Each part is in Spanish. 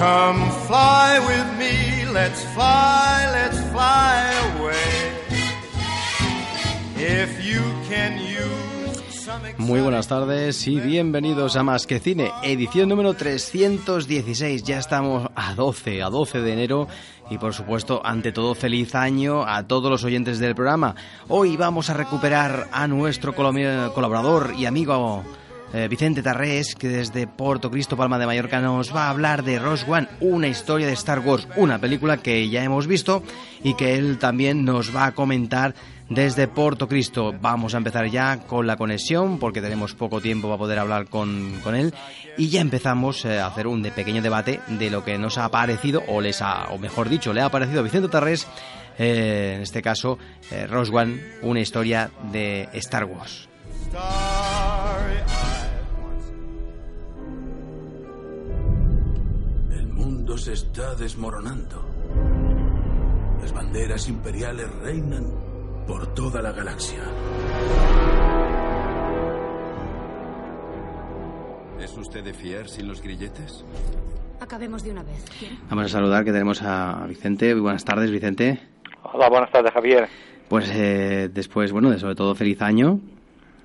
Come fly with me, let's fly, let's fly away. If you can use some Muy buenas tardes y bienvenidos a Más que Cine, edición número 316. Ya estamos a 12, a 12 de enero y por supuesto, ante todo, feliz año a todos los oyentes del programa. Hoy vamos a recuperar a nuestro colaborador y amigo eh, Vicente Tarrés, que desde Porto Cristo, Palma de Mallorca, nos va a hablar de Rogue One, una historia de Star Wars, una película que ya hemos visto y que él también nos va a comentar desde Porto Cristo. Vamos a empezar ya con la conexión porque tenemos poco tiempo para poder hablar con, con él y ya empezamos eh, a hacer un pequeño debate de lo que nos ha parecido o les ha, o mejor dicho, le ha parecido a Vicente Tarrés, eh, en este caso, eh, una historia de Star Wars. Mundo se está desmoronando. Las banderas imperiales reinan por toda la galaxia. ¿Es usted de fiar sin los grilletes? Acabemos de una vez. ¿quiere? Vamos a saludar que tenemos a Vicente. Muy buenas tardes, Vicente. Hola, buenas tardes, Javier. Pues eh, después, bueno, de sobre todo feliz año.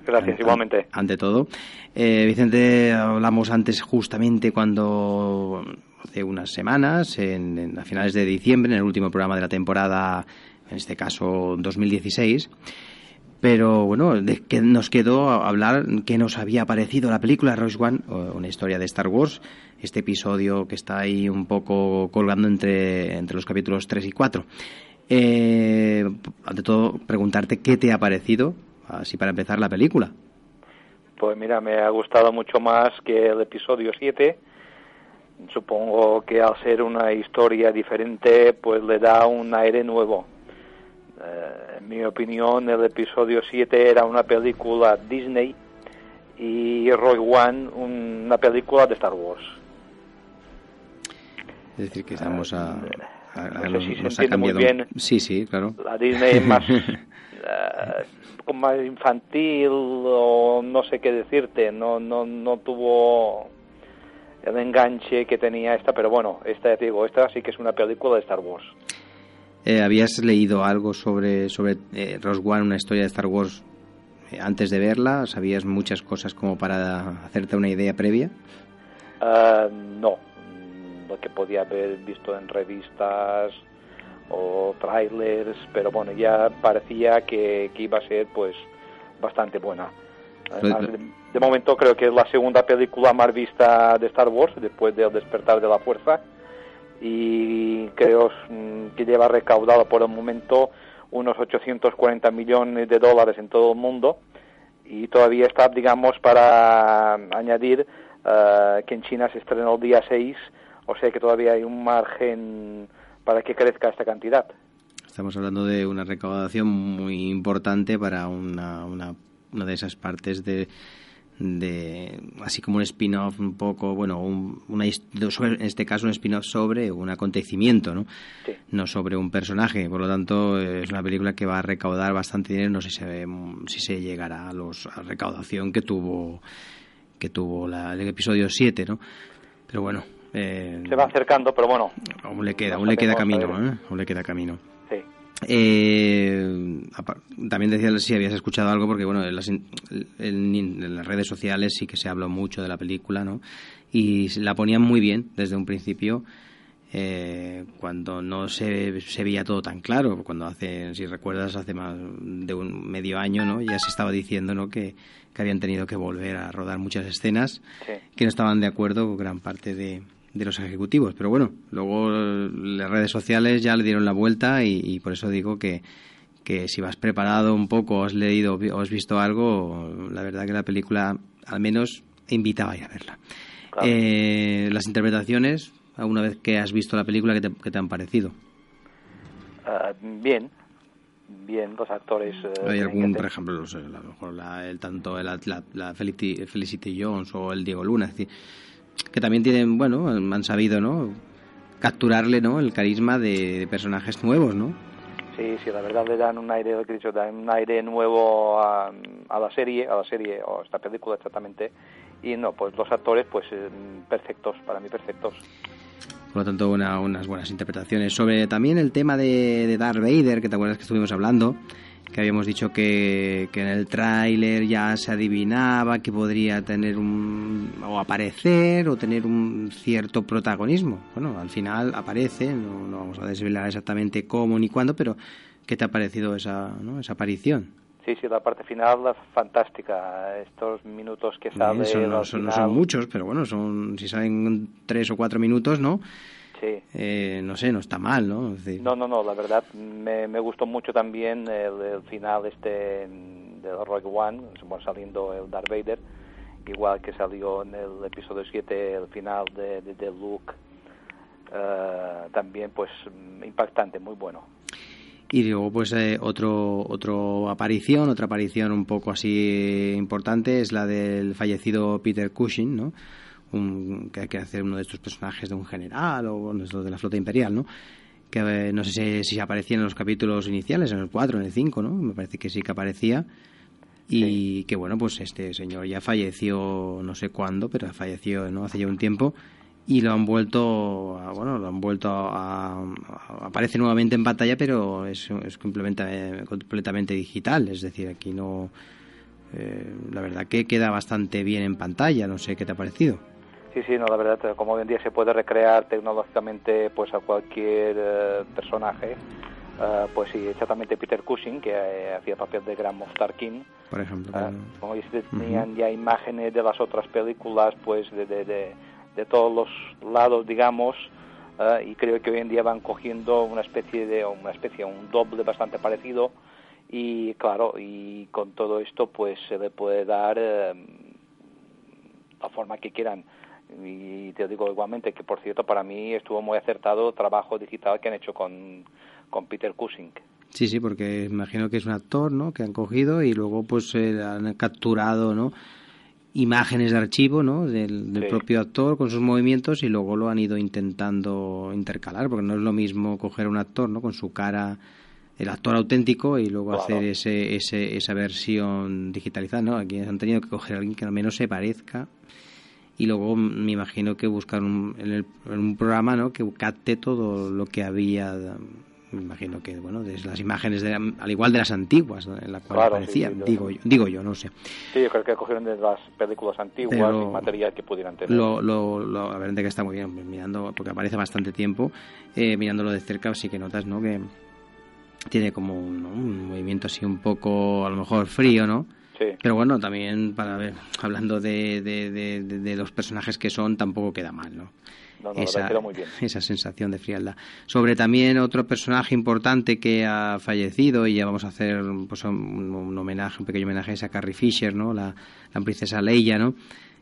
Gracias, Ante- igualmente. Ante todo. Eh, Vicente, hablamos antes justamente cuando, hace unas semanas, en, a finales de diciembre, en el último programa de la temporada, en este caso 2016. Pero bueno, de que nos quedó hablar qué nos había parecido la película Rogue One, una historia de Star Wars, este episodio que está ahí un poco colgando entre, entre los capítulos 3 y 4. Eh, ante todo, preguntarte qué te ha parecido, así para empezar la película. Pues mira, me ha gustado mucho más que el episodio 7. Supongo que al ser una historia diferente, pues le da un aire nuevo. Eh, en mi opinión, el episodio 7 era una película Disney y Rogue One una película de Star Wars. Es decir, que estamos a... a- no a- sé si se nos ha entiende muy cambiado- bien. Sí, sí, claro. La Disney más, eh, más infantil o no sé qué decirte, no, no, no tuvo el enganche que tenía esta, pero bueno, esta ya te digo, esta sí que es una película de Star Wars. Eh, ¿Habías leído algo sobre, sobre eh, One, una historia de Star Wars, eh, antes de verla? ¿Sabías muchas cosas como para hacerte una idea previa? Ah, no, Mm, lo que podía haber visto en revistas o trailers, pero bueno, ya parecía que, que iba a ser pues bastante buena. Además, Pues, de, momento creo que es la segunda película más vista de Star Wars después del despertar de la fuerza y creo mm, que lleva recaudado por el momento unos 840 millones de dólares en todo el mundo y todavía está, digamos, para añadir eh, que en China se estrena el día 6, o sea que todavía hay un margen para que crezca esta cantidad. Estamos hablando de una recaudación muy importante para una, una, una de esas partes de, de así como un spin-off un poco, bueno, un- una, en este caso un spin-off sobre un acontecimiento, ¿no? Sí. No sobre un personaje. Por lo tanto, es una película que va a recaudar bastante dinero. No sé si se, si se llegará a, los, a la recaudación que tuvo que tuvo la- el episodio 7, ¿no? Pero bueno, eh, Se va acercando, pero bueno, aún le queda, no aún le queda camino. ¿eh? Aún le queda camino. Eh, también decía si habías escuchado algo, porque bueno, en las, en- en las redes sociales sí que se habló mucho de la película, ¿no? Y la ponían muy bien desde un principio, eh, cuando no se, se veía todo tan claro, cuando hace, si recuerdas, hace más de un medio año, ¿no? Ya se estaba diciendo, ¿no? Que, que habían tenido que volver a rodar muchas escenas, Sí. que no estaban de acuerdo con gran parte de, de los ejecutivos. Pero bueno, luego eh, las redes sociales ya le dieron la vuelta y, y por eso digo que, que si vas preparado un poco, has leído o has visto algo, la verdad que la película al menos invitaba a ir a verla. Eh, las interpretaciones, alguna vez que has visto la película, ¿qué te, qué te han parecido? Ah, bien, bien, los actores... eh, ¿Hay algún, por ejemplo, no sé, a lo mejor la, el, tanto la, la, la Felicity, Felicity Jones o el Diego Luna, es decir, que también tienen, bueno, han sabido, ¿no? Capturarle, ¿no? El carisma de, de personajes nuevos, ¿no? Sí, sí, la verdad le dan un aire, lo que he dicho, dan un aire nuevo a, a la serie, a la serie o a esta película exactamente. Y no, pues los actores, pues eh, perfectos, para mí perfectos. Por lo tanto, una- unas buenas interpretaciones. Sobre también el tema de, de Darth Vader, que te acuerdas que estuvimos hablando, que habíamos dicho que, que en el tráiler ya se adivinaba que podría tener un. o aparecer o tener un cierto protagonismo. Bueno, al final aparece, no, no vamos a desvelar exactamente cómo ni cuándo, pero ¿qué te ha parecido esa, ¿no? esa aparición? Sí, sí, la parte final es fantástica. Estos minutos que sale... Son- no, son, no son muchos, pero bueno, son si salen tres o cuatro minutos, ¿no? Sí. Eh, no sé, no está mal, ¿no? Es decir, No, no, no, la verdad me, me gustó mucho también el, el final este mm, de Rogue One, bueno, saliendo el Darth Vader, igual que salió en el episodio 7 el final de, de, de Luke, eh, también pues impactante, muy bueno. Y luego, pues, eh, otro, otro aparición, otra aparición un poco así importante es la del fallecido Peter Cushing, ¿no? Un, que hay que hacer uno de estos personajes de un general o bueno, de la flota imperial, ¿no? Que eh, no sé si, si aparecía en los capítulos iniciales, en el 4, en el 5, ¿no? Me parece que sí que aparecía. Y que bueno, pues este señor ya falleció, no sé cuándo, pero falleció no hace ya un tiempo y lo han vuelto a, bueno lo han vuelto a, a- aparece nuevamente en pantalla pero es, es completamente completamente digital es decir aquí no eh, la verdad que queda bastante bien en pantalla no sé qué te ha parecido Sí, sí, no, la verdad, como hoy en día se puede recrear tecnológicamente pues a cualquier eh, personaje, eh, pues sí, exactamente Peter Cushing, que eh, hacía papel de Grand Moff Tarkin, por ejemplo Ah, como dices, tenían ya imágenes de las otras películas, pues de, de, de, de todos los lados, digamos, y creo que hoy en día van cogiendo una especie de, una especie, un doble bastante parecido, y claro, y con todo esto, pues se le puede dar eh, la forma que quieran. Y te digo igualmente que, por cierto, para mí estuvo muy acertado el trabajo digital que han hecho con, con Peter Cushing. sí sí porque imagino que es un actor no que han cogido y luego pues eh, han capturado no imágenes de archivo no del, del Sí. propio actor con sus movimientos y luego lo han ido intentando intercalar porque no es lo mismo coger a un actor no con su cara el actor auténtico y luego Claro. hacer ese, ese, esa versión digitalizada no aquí han tenido que coger a alguien que al menos se parezca y luego me imagino que buscar un, en, el- en un programa no que capte todo lo que había me imagino que bueno desde las imágenes de, al igual de las antiguas ¿no? en la cual Claro, aparecían sí, digo yo digo yo no sé. Sí, yo creo que cogieron de las películas antiguas Pero y material que pudieran tener. lo, lo, lo- la verdad que está muy bien pues, mirando porque aparece bastante tiempo eh, mirándolo de cerca sí que notas no que tiene como un movimiento así un poco a lo mejor frío no Sí, pero bueno también para ver hablando de, de, de, de- de los personajes que son tampoco queda mal no no, no, verdad quedó muy bien. esa sensación de frialdad. Sobre también otro personaje importante que ha fallecido y ya vamos a hacer pues, un, un homenaje, un pequeño homenaje a Carrie Fisher, ¿no? La, la princesa Leia, ¿no?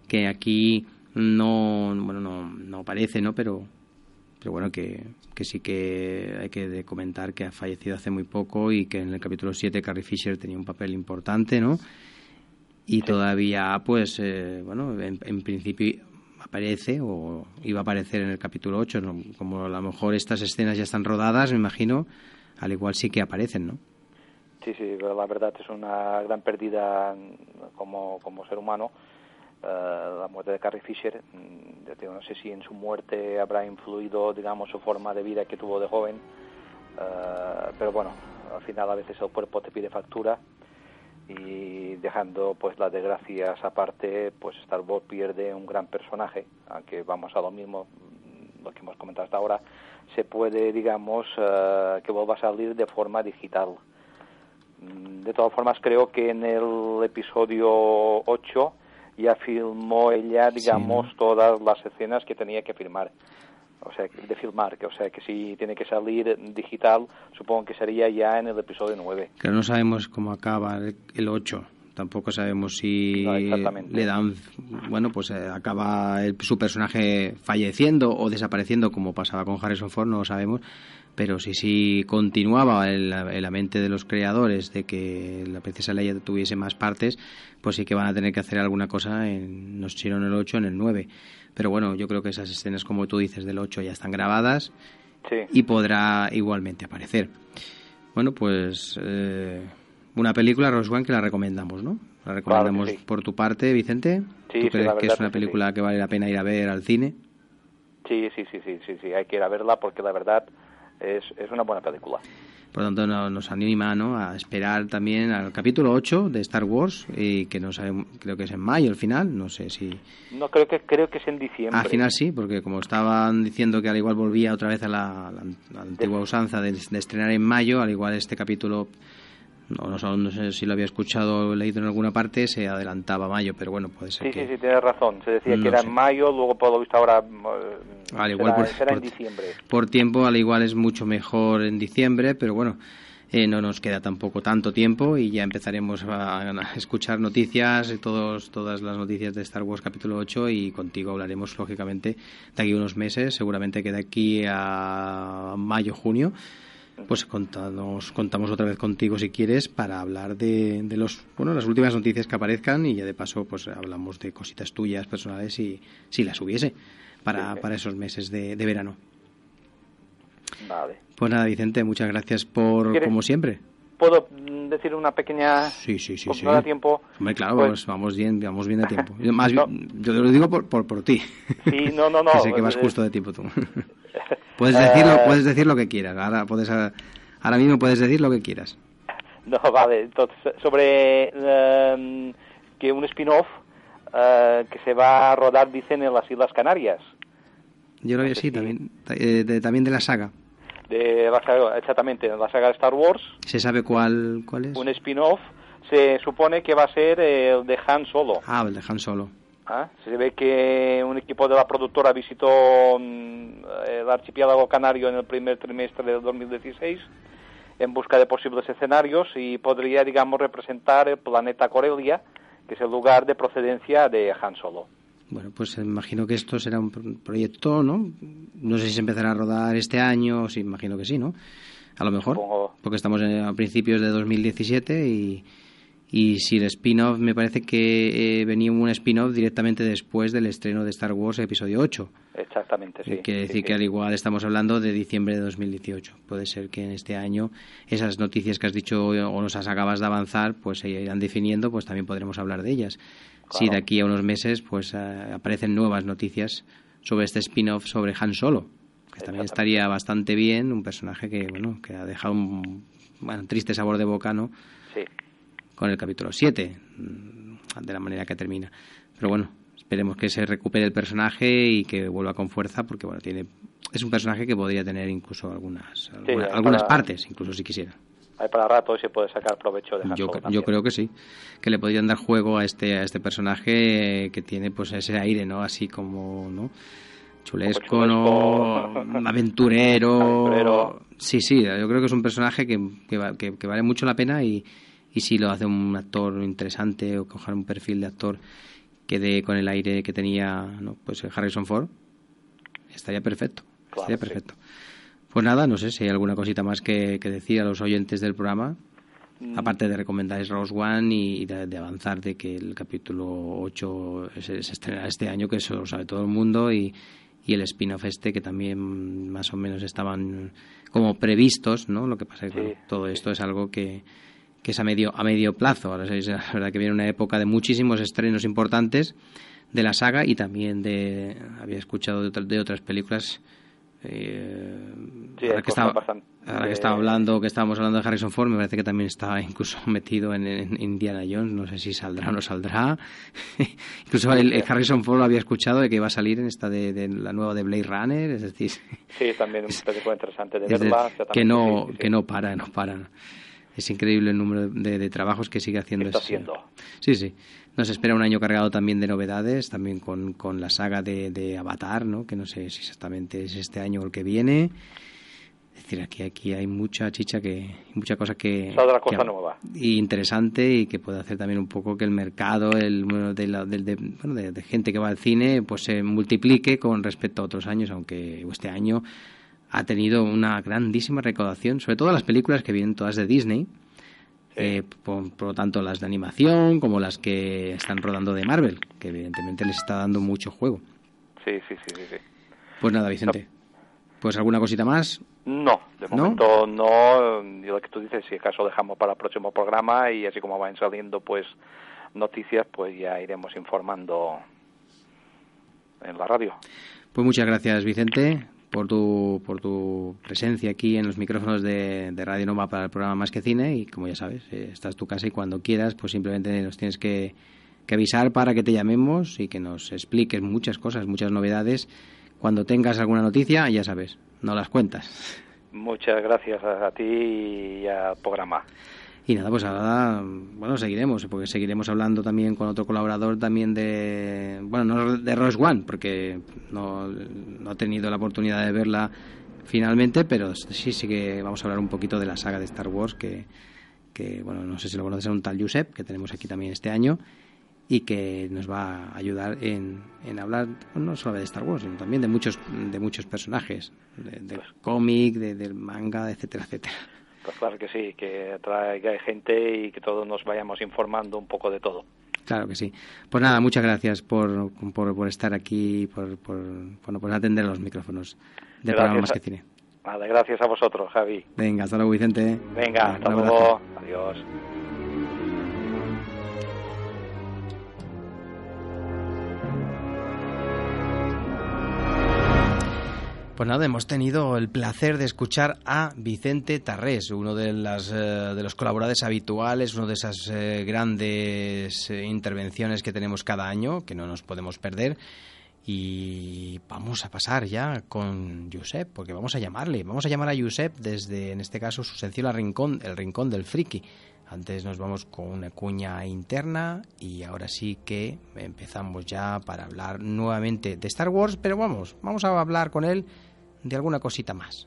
Que aquí no, bueno, no, no aparece, ¿no? Pero, pero bueno, que, que sí que hay que comentar que ha fallecido hace muy poco y que en el capítulo 7 Carrie Fisher tenía un papel importante, ¿no? Y todavía, pues, eh, bueno, en, en principio aparece o iba a aparecer en el capítulo 8, ¿no? como a lo mejor estas escenas ya están rodadas, me imagino, al igual sí que aparecen, ¿no? Sí, sí, pero la verdad es una gran pérdida como, como ser humano. Eh, la muerte de Carrie Fisher, mm, yo no sé si en su muerte habrá influido, digamos, su forma de vida que tuvo de joven, eh, pero bueno, al final a veces el cuerpo te pide factura y dejando pues las desgracias aparte, pues Star pierde un gran personaje, aunque vamos a lo mismo, mm, lo que hemos comentado hasta ahora, se puede, digamos, eh, que vuelva a salir de forma digital. Mm, De todas formas, creo que en el episodio 8 ya filmó ella, digamos, todas las escenas que tenía que filmar. O sea, de filmar, que o sea, que si tiene que salir digital, supongo que sería ya en el episodio 9. Que no sabemos cómo acaba el, el 8. Tampoco sabemos si No, le dan, bueno, pues eh, acaba el- su personaje falleciendo o desapareciendo como pasaba con Harrison Ford, no lo sabemos. Pero si sí continuaba en la, en la mente de los creadores de que la princesa Leia tuviese más partes, pues sí que van a tener que hacer alguna cosa, en, no sé si no en el 8 o en el 9. Pero bueno, yo creo que esas escenas, como tú dices, del 8 ya están grabadas Sí. y podrá igualmente aparecer. Bueno, pues eh, una película, Rose One, que la recomendamos, ¿no? La recomendamos sí. por tu parte, Vicente. Sí, ¿Tú sí, crees que es una película que vale la pena ir a ver al cine? Sí, sí, sí, sí, sí, sí, hay que ir a verla porque la verdad es, es una buena película. Por lo tanto, no- nos anima ¿no? a esperar también al capítulo 8 de Star Wars, y que no sabemos, creo que es en mayo el final, no sé si... No, creo que creo que es en diciembre. Al final sí, porque como estaban diciendo que al igual volvía otra vez a la, la- la antigua usanza de, de estrenar en mayo, al igual este capítulo, no, no, sé- no sé si lo había escuchado o leído en alguna parte, se adelantaba mayo, pero bueno, puede ser Sí, que... sí, sí, tienes razón. Se decía No que era sé. en mayo, luego por lo visto ahora eh, Al igual será, por- será en diciembre. por tiempo al igual es mucho mejor en diciembre, pero bueno, eh, no nos queda tampoco tanto tiempo y ya empezaremos a, a escuchar noticias, eh, todos, todas las noticias de Star Wars capítulo 8 y contigo hablaremos lógicamente de aquí a unos meses, seguramente que de aquí a mayo, junio. Pues contamos, contamos otra vez contigo si quieres para hablar de, de los bueno las últimas noticias que aparezcan y ya de paso pues hablamos de cositas tuyas personales y si las hubiese para, para esos meses de, de verano. Vale. Pues nada, Vicente, muchas gracias por, ¿Quieres? como siempre. ¿Puedo decir una pequeña... Sí, sí, sí, sí. no da tiempo? Hombre, claro, Pues- vamos, vamos bien, vamos bien de tiempo. Más No. bien, yo te lo digo por, por, por ti. Sí, no, no, no. que sé que vas eh, justo de tiempo tú. puedes, decirlo, Eh, puedes decir lo que quieras. Ahora, puedes, ahora mismo puedes decir lo que quieras. No, vale. Entonces, sobre eh, que un spin-off eh, que se va a rodar, dicen, en las Islas Canarias. Yo creo que sé sí, si- también, eh, de, también de la saga. De la saga, exactamente, en la saga de Star Wars. ¿Se sabe cuál, cuál es? Un spin-off se supone que va a ser el de Han Solo. Ah, el de Han Solo. ¿Ah? Se ve que un equipo de la productora visitó mm, el archipiélago canario en el primer trimestre del 2016 en busca de posibles escenarios y podría, digamos, representar el planeta Corelia, que es el lugar de procedencia de Han Solo. Bueno, pues imagino que esto será un pro- proyecto, ¿no? No sé si se empezará a rodar este año, sí, imagino que sí, ¿no? A lo mejor, Supongo. porque estamos en- a principios de 2017 y, y si el spin-off, me parece que eh, venía un spin-off directamente después del estreno de Star Wars Episodio 8. Exactamente, sí. Quiere sí, decir sí. que al igual estamos hablando de diciembre de 2018. Puede ser que en este año esas noticias que has dicho o nos has acabas de avanzar, pues se irán definiendo, pues también podremos hablar de ellas. Si de aquí a unos meses pues eh, aparecen nuevas noticias sobre este spin-off sobre Han Solo, que también estaría bastante bien, un personaje que bueno, que ha dejado un bueno, triste sabor de boca, ¿no? Sí. Con el capítulo 7, mm, de la manera que termina. Pero bueno, esperemos que se recupere el personaje y que vuelva con fuerza, porque bueno, tiene es un personaje que podría tener incluso algunas algunas para- partes, incluso si quisiera. Hay para rato y se puede sacar provecho de Yo, yo creo que sí, que le podrían dar juego a este a este personaje que tiene pues ese aire, ¿no? Así como, ¿no? Chulesco, ¿no? Aventurero. Aventurero. Sí, sí, yo creo que es un personaje que, que- que vale mucho la pena y, y si lo hace un actor interesante o coger un perfil de actor que dé con el aire que tenía ¿no? pues Harrison Ford, estaría perfecto. Claro, estaría sí. perfecto. Pues nada, no sé si hay alguna cosita más que, que decir a los oyentes del programa. Mm. Aparte de recomendar Rose One y de, de avanzar de que el capítulo 8 se, se estrena este año, que eso lo sabe todo el mundo, y, y el spin-off este que también más o menos estaban como previstos, ¿no? Lo que pasa es que Sí, todo esto es algo que, que es a medio, a medio plazo. Ahora es la verdad que viene una época de muchísimos estrenos importantes de la saga y también de, había escuchado de, de otras películas. eh, Sí, ahora que estaba, ahora que estaba hablando, que estábamos hablando de Harrison Ford, me parece que también estaba incluso metido en, en Indiana Jones, no sé si saldrá o no saldrá. incluso el, el Harrison Ford lo había escuchado de que iba a salir en esta de, de la nueva de Blade Runner, es decir, Sí, también un película interesante de es de- verla. que no sí, sí. que no para, no para. Es increíble el número de, de trabajos que sigue haciendo. Está ese- haciendo. Sí, sí. Nos espera un año cargado también de novedades, también con, con la saga de, de Avatar, ¿no? Que no sé si exactamente es este año o el que viene. Es decir, aquí, aquí hay mucha chicha que, mucha cosa que... Saldrá cosa que- nueva. Y interesante y que puede hacer también un poco que el mercado el número de, la- de, bueno, de- de gente que va al cine pues se multiplique con respecto a otros años, aunque este año ha tenido una grandísima recaudación, sobre todo las películas que vienen todas de Disney, eh, por, por lo tanto las de animación como las que están rodando de Marvel, que evidentemente les está dando mucho juego. Sí, sí, sí, sí. sí. Pues nada, Vicente. Pues alguna cosita más. No, de ¿No? momento no. Lo que tú dices, si acaso dejamos para el próximo programa y así como van saliendo pues noticias, pues ya iremos informando en la radio. Pues muchas gracias, Vicente, por tu, por tu presencia aquí en los micrófonos de, de Radio Nova para el programa Más que Cine. Y como ya sabes, eh, esta es tu casa y cuando quieras, pues simplemente nos tienes que, que avisar para que te llamemos y que nos expliques muchas cosas, muchas novedades. Cuando tengas alguna noticia, ya sabes, no las cuentas. Muchas gracias a, ti y al programa. Y nada, pues ahora, bueno, seguiremos, porque seguiremos hablando también con otro colaborador también de, bueno, no de Rose One, porque no, no he tenido la oportunidad de verla finalmente, pero sí, sí que vamos a hablar un poquito de la saga de Star Wars, que, que bueno, no sé si lo conoces, es un tal Josep, que tenemos aquí también este año, y que nos va a ayudar en, en hablar no solo de Star Wars, sino también de muchos, de muchos personajes, de- del cómic, de- del manga, etcétera, etcétera. Pues claro que sí, que traiga gente y que todos nos vayamos informando un poco de todo. Claro que sí. Pues nada, muchas gracias por, por, por estar aquí, por, por, bueno, por atender los micrófonos de programa Más que Cine. Nada, gracias a vosotros, Javi. Venga, hasta luego, Vicente. Venga, hasta luego. Adiós. Pues nada, hemos tenido el placer de escuchar a Vicente Tarrés, uno de, las, eh, de los colaboradores habituales, uno de esas eh, grandes eh, intervenciones que tenemos cada año, que no nos podemos perder. Y vamos a pasar ya con Josep, porque vamos a llamarle, vamos a llamar a Josep desde, en este caso, su sencillo rincón, el rincón del friki. Antes nos vamos con una cuña interna y ahora sí que empezamos ya para hablar nuevamente de Star Wars, pero vamos, vamos a hablar con él de alguna cosita más.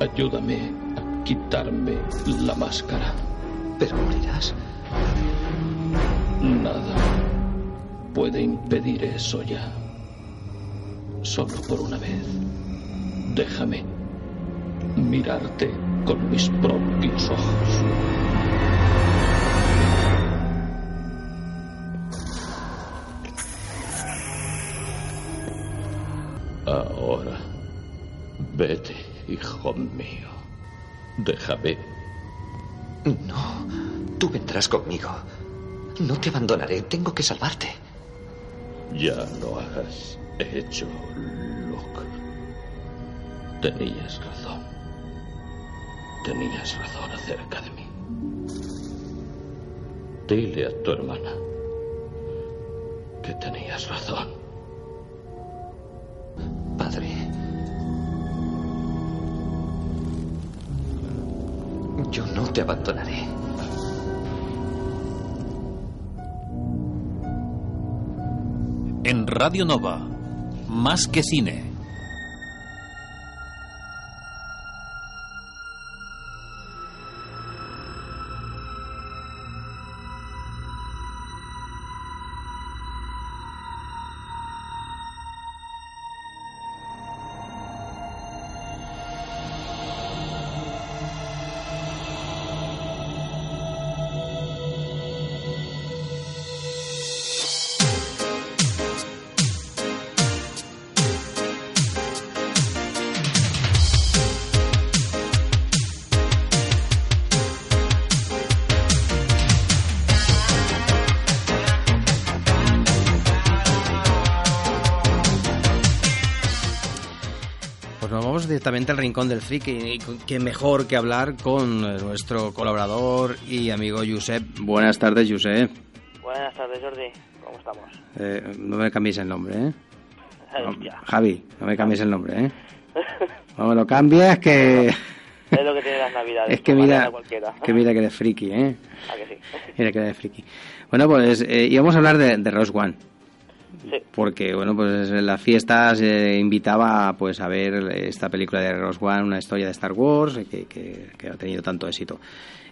Ayúdame a quitarme la máscara. Pero morirás. Nada puede impedir eso ya. Solo por una vez. Déjame mirarte con mis propios ojos. Vete, hijo mío. Déjame. No, tú vendrás conmigo. No te abandonaré, tengo que salvarte. Ya lo has hecho, Luke. Tenías razón. Tenías razón acerca de mí. Dile a tu hermana que tenías razón. Padre. Yo no te abandonaré. En Radio Nova, Más que Cine. Nos vamos directamente al rincón del friki y qué mejor que hablar con nuestro colaborador y amigo Josep. Buenas tardes, Josep. Buenas tardes, Jordi. ¿Cómo estamos? Eh, no me cambies el nombre, ¿eh? Javi, no me cambies el nombre, ¿eh? No me lo cambies que... es lo que tiene las navidades. Es que mira, que mira que eres friki, ¿eh? ¿A que sí? Mira que eres friki. Bueno, pues eh, íbamos a hablar de, de Rose One. Porque bueno, pues en las fiestas eh, invitaba pues a ver esta película de Rose One, una historia de Star Wars que, que, que ha tenido tanto éxito.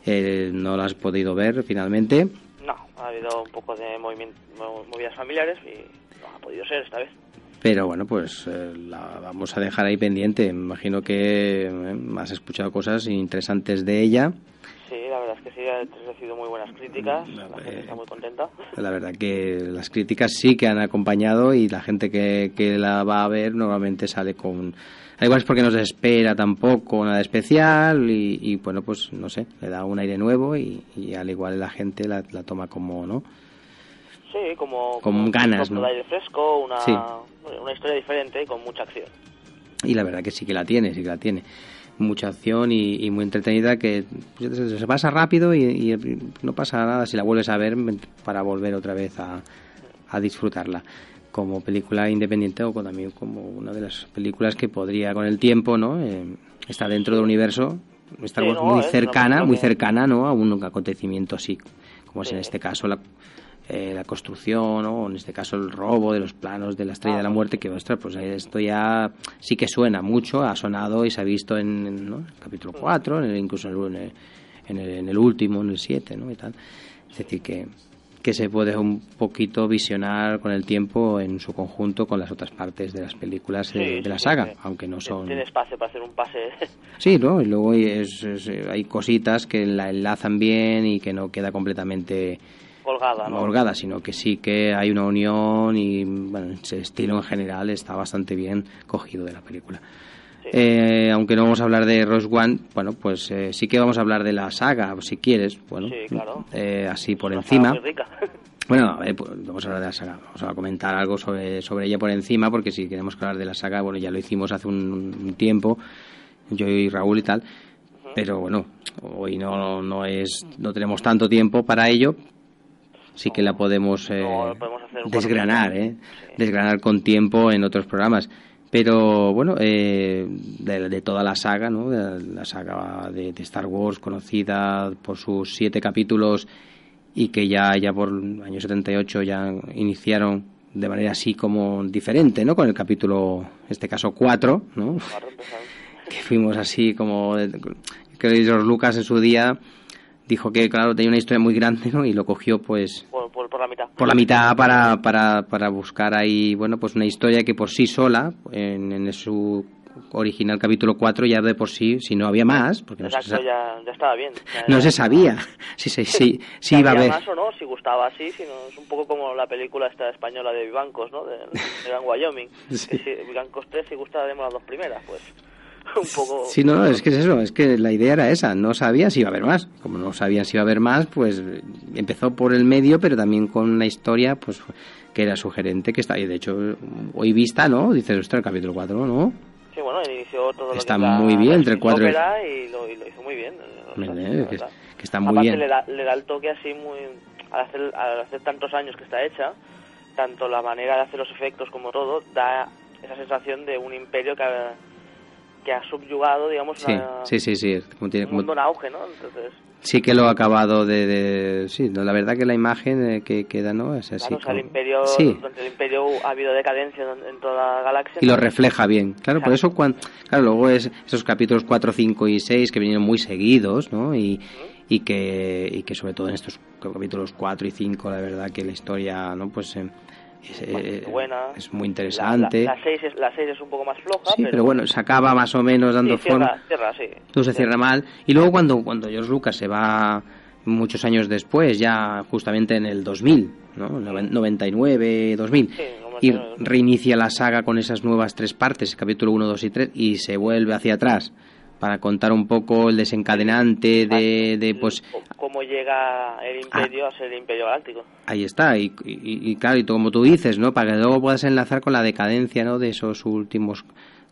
Eh, ¿No la has podido ver finalmente? No, ha habido un poco de movimiento, movidas familiares y no ha podido ser esta vez. Pero bueno, pues eh, la vamos a dejar ahí pendiente. Me imagino que eh, has escuchado cosas interesantes de ella. Sí, la verdad es que sí, ha recibido muy buenas críticas, la gente está muy contenta. La verdad que las críticas sí que han acompañado y la gente que, que la va a ver normalmente sale con... Al igual es porque no se espera tampoco nada especial y, y, bueno, pues no sé, le da un aire nuevo y, y al igual la gente la, la toma como, ¿no? Sí, como, Con ganas, un aire fresco, una, Sí. una historia diferente y con mucha acción. Y la verdad que sí que la tiene, sí que la tiene. Mucha acción y, y muy entretenida que pues, se pasa rápido y, y no pasa nada si la vuelves a ver para volver otra vez a, a disfrutarla. Como película independiente o también como una de las películas que podría con el tiempo, ¿no? Eh, está dentro del universo, Star Sí, Wars no, muy es cercana, muy cercana, ¿no? A un acontecimiento así, como es en este caso la, eh, la construcción o en este caso el robo de los planos de la Estrella de la Muerte, que ostras, pues esto ya sí que suena mucho, ha sonado y se ha visto en, el capítulo 4, en el- incluso en el, en, el, en el último, en el 7, ¿no? Y tal. Es decir, que, que se puede un poquito visionar con el tiempo en su conjunto con las otras partes de las películas de, Sí, de la saga, sí. aunque no son... Tiene espacio para hacer un pase. Sí, ¿no? Y luego es- es- hay cositas que la enlazan bien y que no queda completamente colgada, ¿no? holgada, sino que sí que hay una unión y bueno, ese estilo en general está bastante bien cogido de la película. Eh, aunque no vamos a hablar de Rose One, bueno, pues eh, sí que vamos a hablar de la saga, si quieres, bueno, Sí, claro. eh, así por Una encima. saga muy rica. Bueno, a ver, pues, vamos a hablar de la saga, vamos a comentar algo sobre, sobre ella por encima, porque si queremos hablar de la saga, bueno, ya lo hicimos hace un, un tiempo, yo y Raúl y tal, pero bueno, hoy no, no es, no tenemos tanto tiempo para ello, sí que la podemos, eh, No, podemos desgranar. ¿eh? desgranar con tiempo en otros programas. Pero bueno, eh, de, de toda la saga, ¿no? de la saga de, de Star Wars, conocida por sus siete capítulos y que ya, ya por el año 78 ya iniciaron de manera así como diferente, ¿no? Con el capítulo, en este caso 4, ¿no? que fuimos así como... Que George Lucas en su día dijo que, claro, tenía una historia muy grande, ¿no? Y lo cogió, pues, Por, por, por la mitad. por la mitad para, para, para buscar ahí, bueno, pues una historia que por sí sola, en, en su original capítulo 4 ya de por sí, si no había más, porque no se, ya, ya estaba bien. Ya- no se sabía si, si, si si iba a haber... más o no, si gustaba así, si no, es un poco como la película esta española de Vivancos, ¿no? De, de Gran Wyoming. Sí. Que si Vivancos 3 si las dos primeras, pues un poco... Sí, no, no, es que es eso, es que la idea era esa, no sabía si iba a haber más. Como no sabían si iba a haber más, pues empezó por el medio, pero también con una historia, pues que era sugerente, que está ahí, de hecho, hoy vista, ¿no? Dices, ostras, el capítulo 4, ¿no? Sí, bueno, inició todo lo Está que es la- muy bien, entre el cuatro y- ópera y lo, y lo hizo muy bien. o sea, Eh, que, que está muy Aparte bien. Le, da, le da el toque así muy... Al hacer, al hacer tantos años que está hecha, tanto la manera de hacer los efectos como todo, da esa sensación de un imperio que que ha subyugado, digamos, Sí, una- sí, sí, sí, como tiene- un como- mundo en auge, ¿no? Entonces, sí que lo ha acabado de... de- sí, no, la verdad que la imagen eh, que queda, ¿no? Es así claro, o sea, el como- imperio, Sí, durante el imperio ha habido decadencia en, toda la galaxia. y lo refleja bien. Claro, por eso cuando, claro, luego es esos capítulos 4, 5 y 6 que vinieron muy seguidos, ¿no? Y, y que y que sobre todo en estos capítulos 4 y 5, la verdad que la historia, ¿no? Pues eh, es, eh, buena. es muy La- interesante. La, la, seis es, la seis es un poco más floja, sí, pero bueno, se acaba más o menos dando sí, forma. cierra, sí. No se cierra mal. Y luego cuando, cuando George Lucas se va muchos años después, ya justamente en el 2000, ¿no? Noven- 99, 2000, y reinicia la saga con esas nuevas tres partes, capítulo 1, 2 y 3, y se vuelve hacia atrás para contar un poco el desencadenante de, de pues Cómo llega el imperio a ser el imperio galáctico. ahí está y, y- y claro y tú- como tú dices no para que luego puedas enlazar con la decadencia no de esos últimos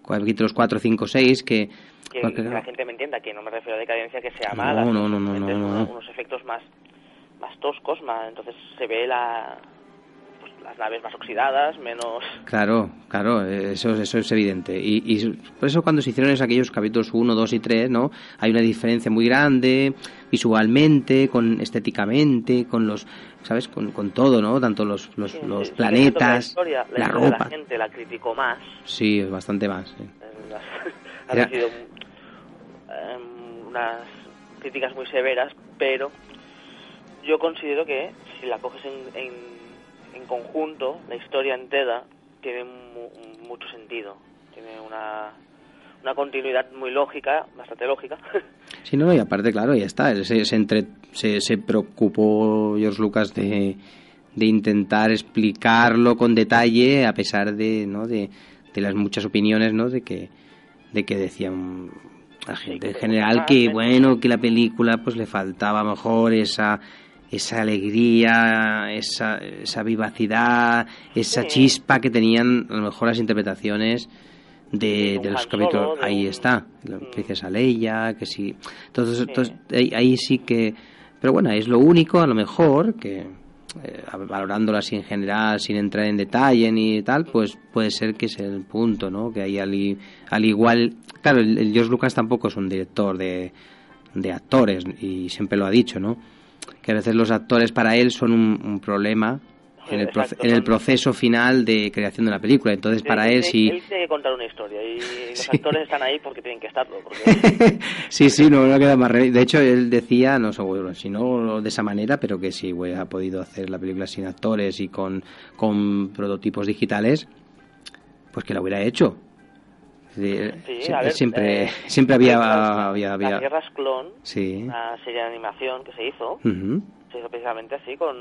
capítulos 4, 5, 6 que Que, porque, que la gente me entienda, que no me refiero a decadencia que sea No, mala. no, no, no, no, es no. unos, efectos más, más toscos, más, entonces se ve la las naves más oxidadas, menos... Claro, claro, eso, eso es evidente. Y, y por eso cuando se hicieron esos, aquellos capítulos 1, 2 y 3, ¿no? Hay una diferencia muy grande visualmente, con estéticamente, con los, ¿sabes? Con, con todo, ¿no? Tanto los, los, Sí, los sí, planetas, la, historia, la, la ropa. La gente la criticó más. Sí, bastante más. ha Era- recibido em, unas críticas muy severas, pero yo considero que si la coges en, en, en conjunto, la historia entera tiene mu- mucho sentido. Tiene una, una continuidad muy lógica, bastante lógica. Sí, no, y aparte, claro, ya está. Se, se, entre- se, se preocupó George Lucas de, de intentar explicarlo con detalle, a pesar de, ¿no? de, de las muchas opiniones, ¿no? De que, de que decían la gente en general que, bueno, que la película pues le faltaba mejor esa esa alegría, esa, esa vivacidad, esa Sí. chispa que tenían a lo mejor las interpretaciones de, de los capítulos. De ahí está, la Mm. princesa Leia, que sí. Entonces, entonces, ahí, ahí sí que. Pero bueno, es lo único, a lo mejor, que eh, valorándolo así en general, sin entrar en detalle ni tal, pues puede ser que es el punto, ¿no? Que ahí al, al igual. Claro, el, el George Lucas tampoco es un director de, de actores, y siempre lo ha dicho, ¿no? Que a veces los actores para él son un, un problema. En el, Exacto, en el proceso final de creación de la película. Entonces, para él, sí. Él tiene que contar una historia y los Sí. actores están ahí porque tienen que estarlo. Porque Sí, sí, no, no queda más remedio. De hecho, él decía, no sé, bueno, si no de esa manera, pero que si hubiera podido hacer la película sin actores y con, con prototipos digitales, pues que la hubiera hecho. Sí, Sí, sie- a ver, siempre, eh, siempre había, había, había- Las Guerras Clon, Sí. una serie de animación que se hizo, Ujú. se hizo precisamente así con,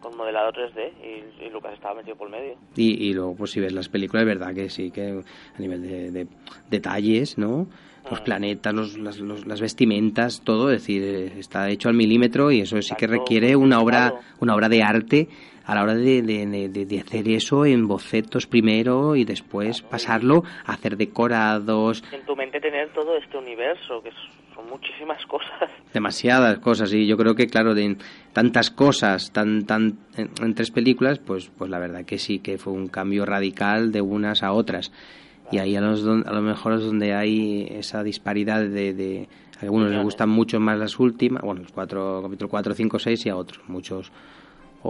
con modelado 3D y, y Lucas estaba metido por medio. Y, y luego, pues si ves las películas, es verdad que sí, que a nivel de, de detalles, ¿no? Los Mm. planetas, los, las, los- las vestimentas, todo, es decir, eh, está hecho al milímetro y eso sí que requiere una obra, una obra de arte a la hora de, de- de- hacer eso en bocetos primero y después pasarlo a hacer decorados, En tu mente tener todo este universo, que son muchísimas cosas. demasiadas cosas y yo creo que claro de tantas cosas tan tan en, en tres películas pues pues la verdad que sí que fue un cambio radical de unas a otras. Y ahí a, los a lo mejor es donde hay esa disparidad de, de a algunos les gustan mucho más las últimas bueno los cuatro capítulo 4 5 6 y a otros muchos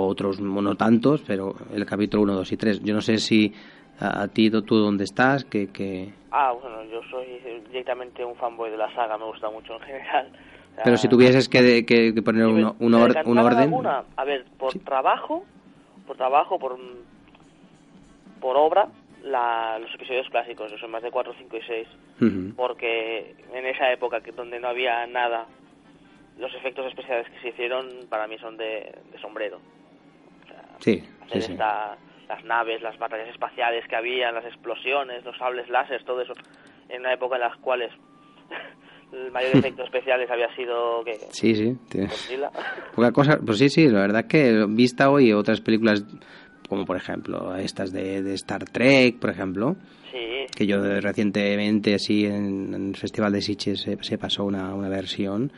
otros no tantos pero el capítulo 1 2 y 3 yo no sé si a, a ti tú dónde estás que, que Ah, bueno, yo soy directamente un fanboy de la saga, me gusta mucho en general. O sea, pero si tuvieses que, que- que poner un, me or- un orden alguna, a ver, por trabajo, por trabajo, por, por obra, la, los episodios clásicos, que son más de 4, 5 y 6, Ujú. porque en esa época que donde no había nada, los efectos especiales que se hicieron para mí son de, de sombrero. Sí Hacer sí sí esta- las naves, las batallas espaciales que había, las explosiones, los sables láser, todo eso, en una época en las cuales el mayor efecto especiales había sido que Sí, sí. Poca cosa. Pues sí, sí, la verdad es que vista hoy otras películas, como por ejemplo estas de, de Star Trek, por ejemplo, Sí, que yo recientemente, así en, en el Festival de Sitges, se, se pasó una, una versión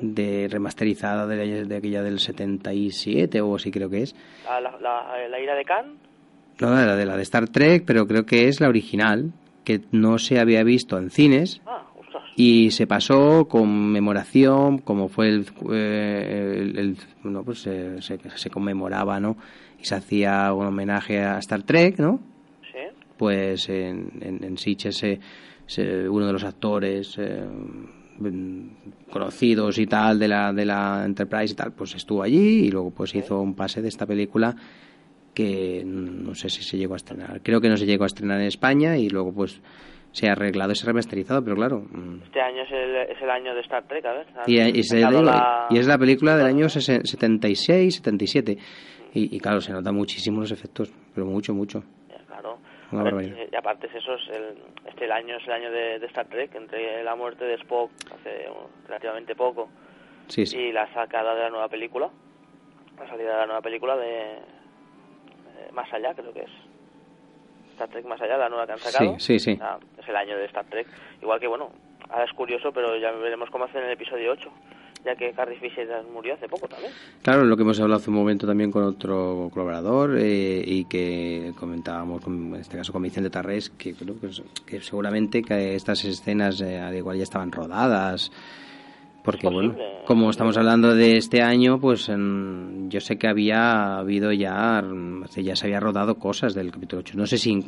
de remasterizada de, de aquella del 77 o así creo que es. la, la, la- la ira de Khan, No, la de la de Star Trek, pero creo que es la original, que no se había visto en cines. Ah, y se pasó con memoración como fue el, eh, el- el- no pues se, se, se conmemoraba no y se hacía un homenaje a Star Trek no sí, pues en, en, en Sitges se- uno de los actores eh, conocidos y tal de la de la Enterprise y tal pues estuvo allí y luego pues hizo un pase de esta película que no sé si se llegó a estrenar creo que no se llegó a estrenar en España y luego pues se ha arreglado y se ha remasterizado pero claro mm, este año es el, es el año de Star Trek, a ver. y, y se sacado digo, la- y es la película del año sesen- 76, 77. Y, y claro, se notan muchísimo los efectos, pero mucho, mucho. Una barbaridad. eh, y aparte es eso, es el, este el año es el año de, de Star Trek, entre la muerte de Spock hace relativamente poco Sí, sí. y la sacada de la nueva película, la salida de la nueva película de Más Allá, creo que es. Star Trek Más Allá, la nueva que han sacado. Sí, sí, sí. Ah, es el año de Star Trek. Igual que, bueno, ahora es curioso, pero ya veremos cómo hacen el episodio 8. Ya que Fisher murió hace poco también. Claro, lo que hemos hablado hace un momento también con otro colaborador eh, y que comentábamos, con, en este caso con Vicente Tarrés, que creo que, que seguramente que estas escenas eh, al igual ya estaban rodadas. Porque bueno, como estamos hablando de este año, pues en, yo sé que había habido ya, ya se había rodado cosas del capítulo 8. No sé si,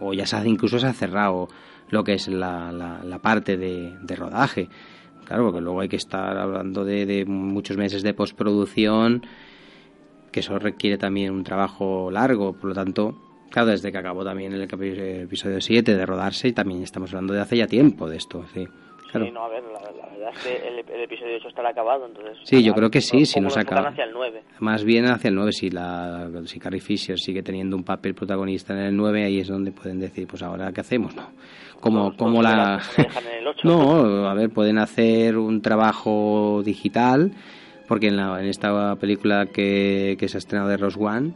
o ya se incluso se ha cerrado lo que es la, la, la parte de, de rodaje. Claro, porque luego hay que estar hablando de, de muchos meses de postproducción, que eso requiere también un trabajo largo, por lo tanto, claro, desde que acabó también el episodio 7 de rodarse, también estamos hablando de hace ya tiempo de esto, sí. Claro. Sí, no, a ver, la, la verdad es que el, el, episodio 8 estará acabado, entonces... Sí, yo creo que sí, si no se acaba... hacia el 9. Más bien hacia el 9, si, la, si Carrie Fisher sigue teniendo un papel protagonista en el 9, ahí es donde pueden decir, pues ahora, ¿qué hacemos? No, como, como la... el 8. No, a ver, pueden hacer un trabajo digital, porque en, la, en esta película que, que se ha estrenado de Rose One,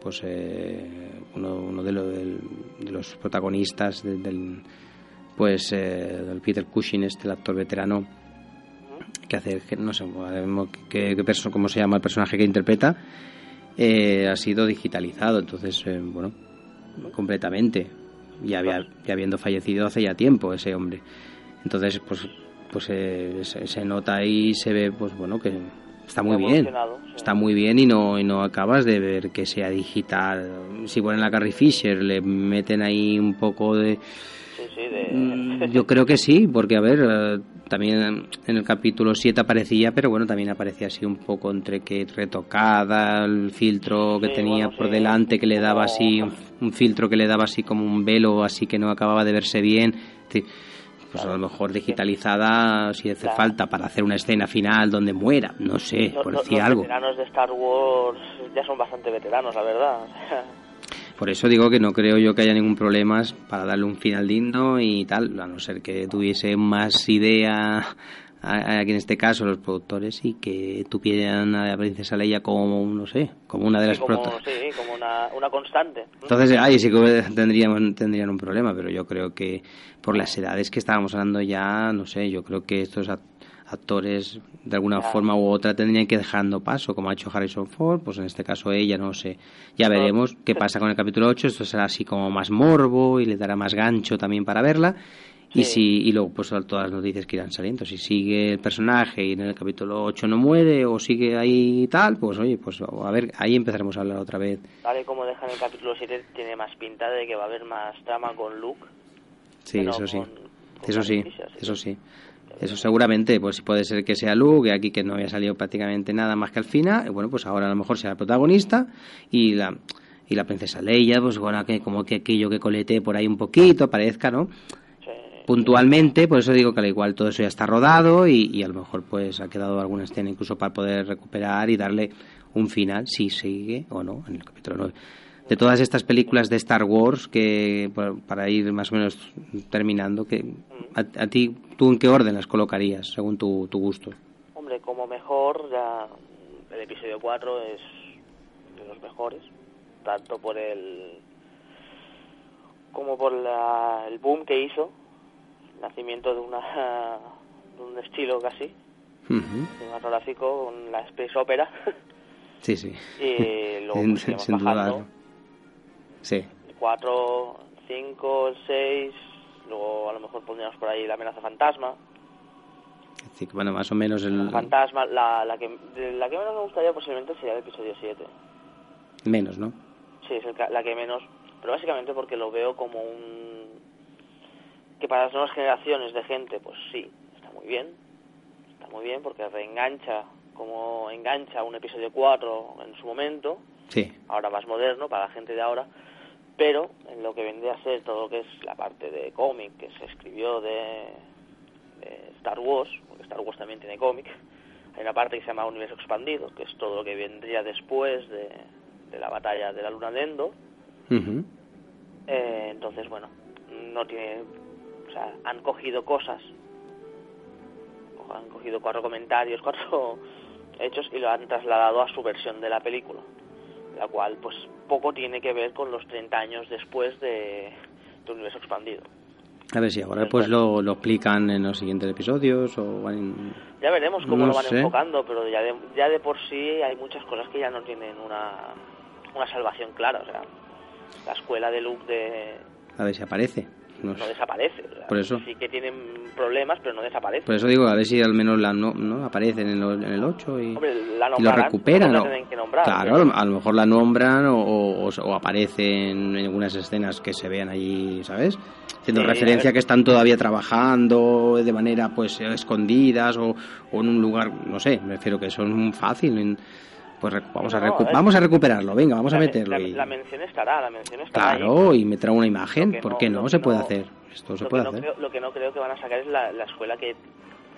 pues eh, uno, uno de, lo- de los protagonistas del, del- pues eh, del Peter Cushing, este el actor veterano que hace, que no sé qué, qué perso- cómo se llama el personaje que interpreta, eh, ha sido digitalizado, entonces, eh, bueno, completamente. Ya, había, ya habiendo fallecido hace ya tiempo ese hombre. Entonces, pues, pues eh, se, se nota ahí, se ve, pues bueno, que está muy bien. sí. Está muy bien y no, y no acabas de ver que sea digital. Si ponen la Carrie Fisher, le meten ahí un poco de... Sí, de... Mm, Yo creo que sí, porque a ver, eh, también en el capítulo 7 aparecía, pero bueno, también aparecía así un poco entre que retocada, el filtro que Sí, tenía bueno, por sí, delante que le daba así, un, un filtro que le daba así como un velo, así que no acababa de verse bien. Pues a lo mejor digitalizada, si hace Claro. falta para hacer una escena final donde muera, no sé, Lo- por lo- decir los algo. veteranos de Star Wars ya son bastante veteranos, la verdad. Por eso digo que no creo yo que haya ningún problema para darle un final digno y tal, a no ser que tuviese más idea a- aquí en este caso los productores y que tuvieran a la princesa Leia como, no sé, como una de las Sí, como, protas. sí, como una, una constante. Entonces, ahí sí que tendríamos, tendrían un problema, pero yo creo que por las edades que estábamos hablando ya, no sé, yo creo que estos actores de alguna forma u otra tendrían que ir dejando paso, como ha hecho Harrison Ford, pues en este caso ella, no sé. Ya No. veremos qué pasa con el capítulo 8, esto será así como más morbo y le dará más gancho también para verla. Y si y luego pues todas las noticias que irán saliendo, si sigue el personaje y en el capítulo 8 no muere o sigue ahí tal, pues oye, pues a ver, ahí empezaremos a hablar otra vez. Tal y como dejan el capítulo 7, tiene más pinta de que va a haber más trama con Luke. Sí, no eso sí. con- con Eso sí. eso sí. Eso seguramente, pues puede ser que sea Luke, aquí que no había salido prácticamente nada más que al final, y bueno, pues ahora a lo mejor será el protagonista, y la, y la princesa Leia, pues bueno, que como que aquello que coletee por ahí un poquito, aparezca, ¿no? Sí. Puntualmente, por eso digo que al igual todo eso ya está rodado, y, y a lo mejor pues ha quedado alguna escena incluso para poder recuperar y darle un final, si sigue o no, en el capítulo 9 de todas estas películas de Star Wars que para ir más o menos terminando que a, a ti tú en qué orden las colocarías según tu, tu gusto Hombre, como mejor, ya el episodio 4 es de los mejores, tanto por el. como por la, el boom que hizo, nacimiento de una de un estilo casi Ujú. cinematográfico con la space opera sí sí y luego Sin- pues, sin bajando dudarlo. Sí. El 4, 5, el 6, luego a lo mejor pondríamos por ahí la amenaza fantasma. Así que, bueno más o menos el Fantasma, la, la, que, la que menos me gustaría posiblemente sería el episodio 7. menos no Sí, es el la que menos, pero básicamente porque lo veo como un... que para las nuevas generaciones de gente, pues sí, está muy bien, está muy bien porque reengancha como engancha un episodio 4 en su momento, sí. Ahora más moderno para la gente de ahora, pero en lo que vendría a ser todo lo que es la parte de cómic que se escribió de, de Star Wars, porque Star Wars también tiene cómic, hay una parte que se llama Universo Expandido, que es todo lo que vendría después de, de la batalla de la Luna de Endor. Ujú. Eh, entonces, bueno, no tiene... O sea, han cogido cosas, han cogido cuatro comentarios, cuatro hechos y lo han trasladado a su versión de la película, la cual pues poco tiene que ver con los 30 años después de, de Universo Expandido. A ver si ahora pues lo, lo explican en los siguientes episodios o en- Ya veremos cómo No lo van sé. enfocando, pero ya de, ya de por sí hay muchas cosas que ya no tienen una, una salvación clara. O sea, la escuela de Luke de, a ver si aparece. No no desaparece. o sea, Por eso. Sí que tienen problemas, pero no desaparece. Por eso digo, a ver si al menos la no, ¿no? aparecen en, en el 8 y, Hombre, la y lo recuperan. que nombrar, claro, pero- a lo- a mejor la nombran o, o, o aparecen en algunas escenas que se vean allí, ¿sabes? Haciendo Sí, a referencia ver. que están todavía trabajando de manera pues escondidas o, o en un lugar, no sé, me refiero que son fácil. en- pues vamos, a No, recu- es- vamos a recuperarlo, venga, vamos a la, me- meterlo. la- y- la mención estará, la mención estará ahí. claro, y meter una imagen, ¿por qué no? Se puede hacer. Esto se puede hacer. creo, lo que no creo que van a sacar es la, la escuela que,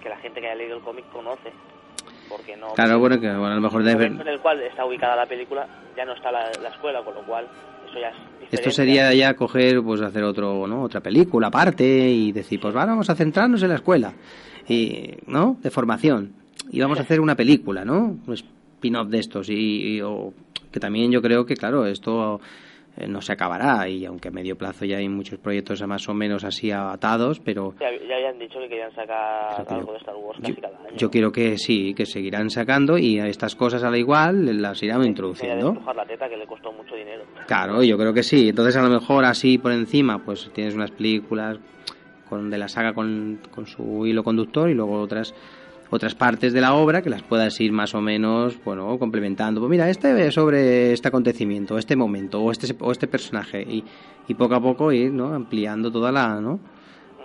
que la gente que haya leído el cómic conoce. Porque no. Claro, bueno, que bueno, a lo mejor el debe, en el cual está ubicada la película ya no está la, la escuela, con lo cual eso ya es diferente. Esto sería ya coger, pues hacer otro, ¿no? Otra película aparte y decir, pues vamos a centrarnos en la escuela, y, ¿no? De formación. Y vamos a hacer una película, ¿no? Un spin-off de estos y, y- o- que también yo creo que, claro, esto eh, no se acabará y aunque a medio plazo ya hay muchos proyectos más o menos así atados, pero Ya, ya habían dicho que querían sacar algo yo- de Star Wars casi cada año. yo quiero que sí, que seguirán sacando y estas cosas a la igual las irán de introduciendo. la teta que le costó mucho dinero. Claro, yo creo que sí. Entonces, a lo mejor así por encima, pues tienes unas películas con de la saga con, con su hilo conductor y luego otras otras partes de la obra que las puedas ir más o menos, bueno, complementando. Pues mira, este es sobre este acontecimiento, este momento o este o este personaje y, y poco a poco ir, ¿no? ampliando toda la, ¿no?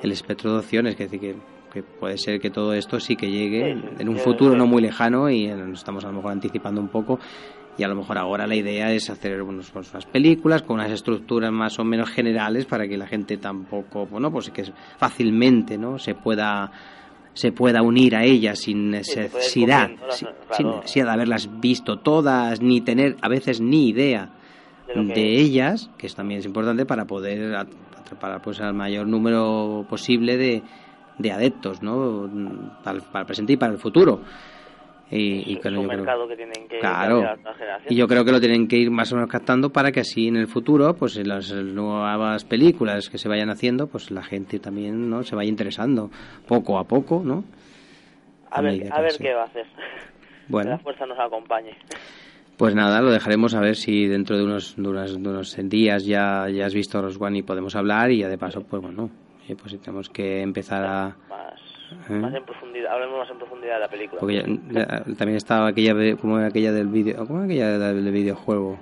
el espectro de opciones, que decir que que puede ser que todo esto sí que llegue Sí, sí, en un sí, futuro no muy lejano y eh, nos estamos a lo mejor anticipando un poco y a lo mejor ahora la idea es hacer bueno, pues, unas películas con unas estructuras más o menos generales para que la gente tampoco bueno pues que fácilmente no se pueda se pueda unir a ellas sin necesidad sin, necesidad de haberlas visto todas ni tener a veces ni idea De lo de, que- ellas que es, también es importante para poder at- atrapar pues al mayor número posible de, de adeptos no para para el presente y para el futuro y, y es claro, un creo- que tienen Claro. y yo creo que lo tienen que ir más o menos captando para que así en el futuro, pues en las nuevas películas que se vayan haciendo, pues la gente también no se vaya interesando poco a poco, ¿no? a ver, a ver qué va a hacer. Bueno. Que la fuerza nos acompañe. Pues nada, lo dejaremos a ver si dentro de unos, de unos, de unos días ya, ya has visto One y podemos hablar y ya de paso, pues bueno, eh, pues si tenemos que empezar a... ¿Eh? más en profundidad, hablemos más en profundidad de la película. Porque ya- ya- también estaba aquella, como aquella del vídeo, ¿cómo era aquella del videojuego?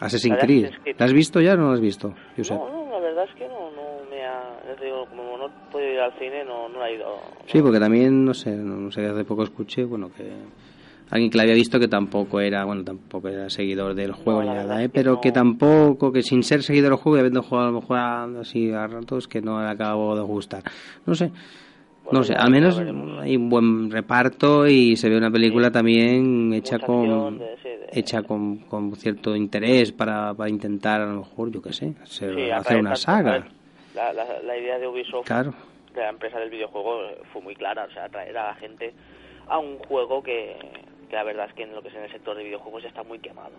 Assassin's La Creed. ¿La has visto ya o no la has visto? Josep? No, no, la verdad es que no, no me ha... ya te digo, como no he podido ir al cine, no, no he ido... Sí, porque también, no sé, no, no sé, hace poco escuché, bueno, que alguien que la había visto que tampoco era, bueno, tampoco era seguidor del juego No, ni la nada, ¿eh? es que pero no. que tampoco, que sin ser seguidor del juego y habiendo jugado a lo mejor así a ratos, que no le acabó de gustar. No sé. Bueno, No sé, al menos hay un buen reparto y se ve una película también hecha con acción, de- sí, de- hecha con, con cierto interés para, para intentar a lo mejor, yo qué sé, hacer, Sí, hacer una saga. La, la, la idea de Ubisoft, Claro. de la empresa del videojuego, fue muy clara. O sea, atraer a la gente a un juego que, que la verdad es que en lo que es en el sector de videojuegos ya está muy quemado.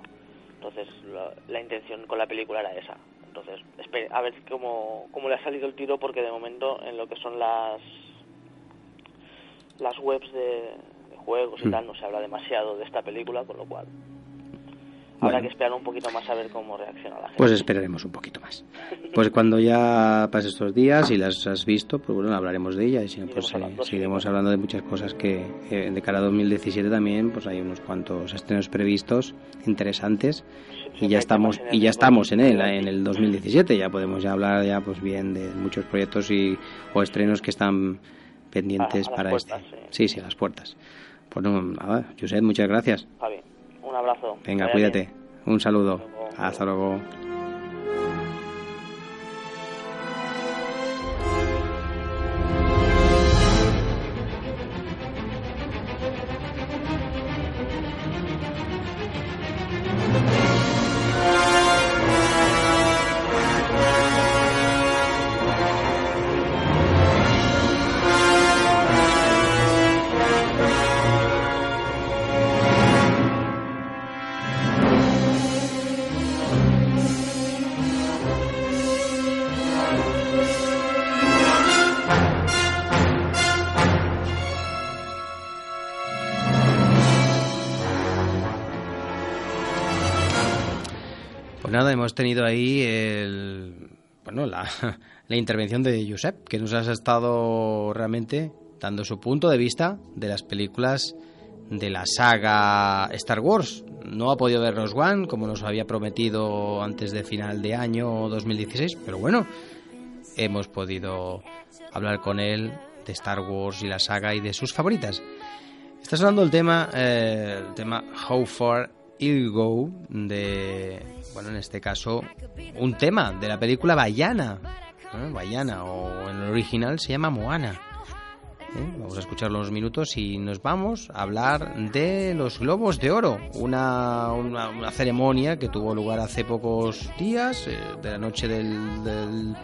Entonces, la, la intención con la película era esa. Entonces, a ver cómo, cómo le ha salido el tiro, porque de momento en lo que son las las webs de, de juegos y Mm. tal no se habla demasiado de esta película, con lo cual habrá que esperar un poquito más a ver cómo reacciona la gente. Pues esperaremos un poquito más. Pues cuando ya pase estos días y las has visto, pues bueno, hablaremos de ella y si no, pues hablando, eh, seguiremos hablando de muchas cosas que eh, de cara a 2017 también, pues hay unos cuantos estrenos previstos interesantes y ya estamos y ya estamos en él, en el 2017, ya podemos ya hablar ya pues bien de muchos proyectos y o estrenos que están pendientes A- a para puertas, este. sí. Sí, sí, a las puertas. Pues no, nada, Josep, muchas gracias. Javi, un abrazo. Venga, cuídate. bien. Un saludo. Hasta luego. Hasta luego. Hemos tenido ahí el, bueno, la, la intervención de Josep, que nos ha estado realmente dando su punto de vista de las películas de la saga Star Wars. No ha podido ver Rose One, como nos había prometido antes de final de año 2016, pero bueno, hemos podido hablar con él de Star Wars y la saga y de sus favoritas. Está sonando el tema, eh, el tema How Far I'll Go de, bueno, en este caso, un tema de la película Bayana, ¿eh? Bayana, o en el original se llama Moana. ¿eh? Vamos a escuchar los minutos y nos vamos a hablar de los Globos de Oro, una, una, ceremonia que tuvo lugar hace pocos días, eh, de la noche del, del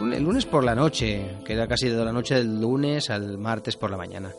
el lunes por la noche, que era casi de la noche del lunes al martes por la mañana.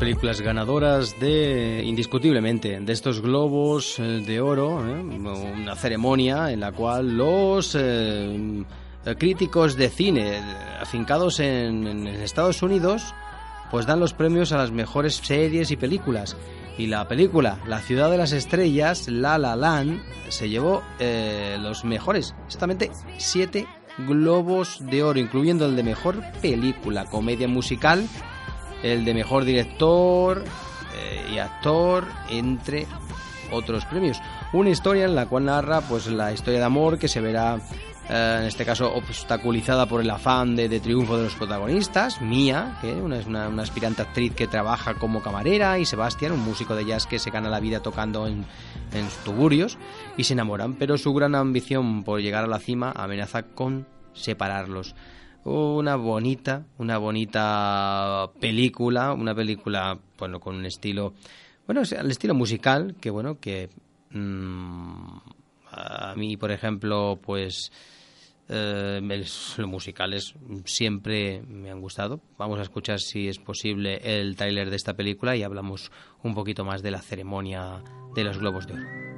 Películas ganadoras de, indiscutiblemente, de estos globos eh, de oro, ¿eh? una ceremonia en la cual los eh, críticos de cine eh, afincados en, Estados Unidos pues dan los premios a las mejores series y películas. Y la película La ciudad de las estrellas, La La Land, se llevó eh, los mejores, exactamente siete globos de oro, incluyendo el de mejor película, comedia musical, el de mejor director eh, y actor, entre otros premios. Una historia en la cual narra pues la historia de amor que se verá eh, en este caso obstaculizada por el afán de, de triunfo de los protagonistas, Mia, que una, es una, aspirante actriz que trabaja como camarera, y Sebastián, un músico de jazz que se gana la vida tocando en, en tuburios, y se enamoran, pero su gran ambición por llegar a la cima amenaza con separarlos. Una bonita, una bonita película, una película, bueno, con un estilo, bueno, el estilo musical, que bueno, que mm, a mí, por ejemplo, pues eh, los musicales siempre me han gustado. Vamos a escuchar si es posible el tráiler de esta película y hablamos un poquito más de la ceremonia de los Globos de Oro.